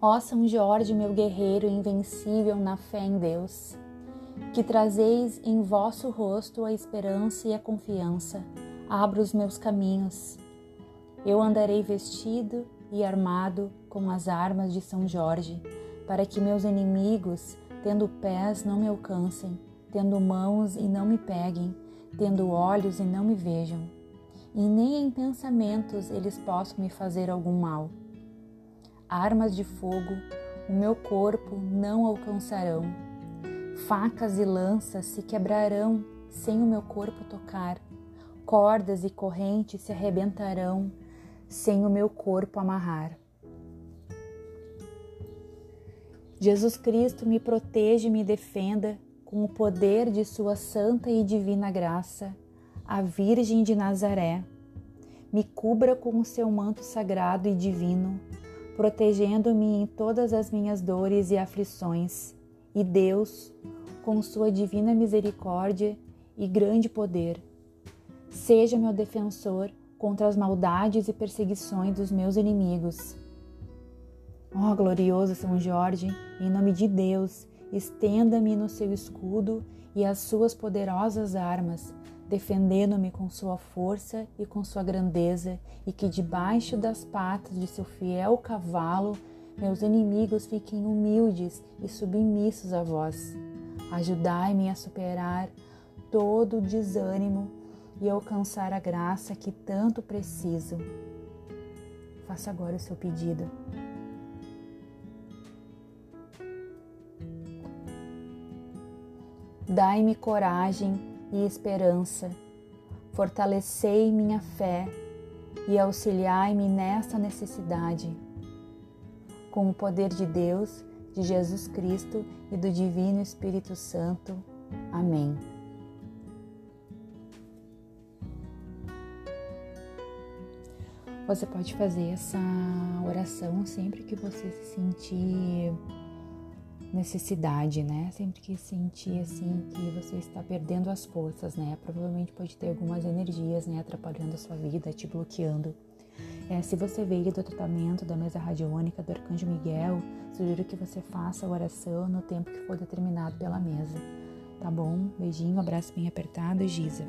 Ó São Jorge, meu guerreiro invencível na fé em Deus, que trazeis em vosso rosto a esperança e a confiança, abra os meus caminhos. Eu andarei vestido e armado com as armas de São Jorge, para que meus inimigos, tendo pés, não me alcancem, tendo mãos e não me peguem, tendo olhos e não me vejam, e nem em pensamentos eles possam me fazer algum mal. Armas de fogo o meu corpo não alcançarão, facas e lanças se quebrarão sem o meu corpo tocar, cordas e correntes se arrebentarão sem o meu corpo amarrar. Jesus Cristo me proteja e me defenda com o poder de Sua santa e divina graça, a Virgem de Nazaré. Me cubra com o seu manto sagrado e divino, protegendo-me em todas as minhas dores e aflições. E Deus, com Sua divina misericórdia e grande poder, seja meu defensor contra as maldades e perseguições dos meus inimigos. Ó oh, glorioso São Jorge, em nome de Deus, estenda-me no seu escudo e as suas poderosas armas, defendendo-me com sua força e com sua grandeza, e que debaixo das patas de seu fiel cavalo meus inimigos fiquem humildes e submissos a vós. Ajudai-me a superar todo o desânimo e alcançar a graça que tanto preciso. Faça agora o seu pedido. Dai-me coragem e esperança, fortalecei minha fé e auxiliai-me nesta necessidade. Com o poder de Deus, de Jesus Cristo e do Divino Espírito Santo. Amém. Você pode fazer essa oração sempre que você se sentir necessidade, né? Sempre que sentir assim que você está perdendo as forças, né? Provavelmente pode ter algumas energias, né, atrapalhando a sua vida, te bloqueando. É, se você veio do tratamento da mesa radiônica do Arcanjo Miguel, sugiro que você faça a oração no tempo que for determinado pela mesa. Tá bom? Beijinho, abraço bem apertado, Giza.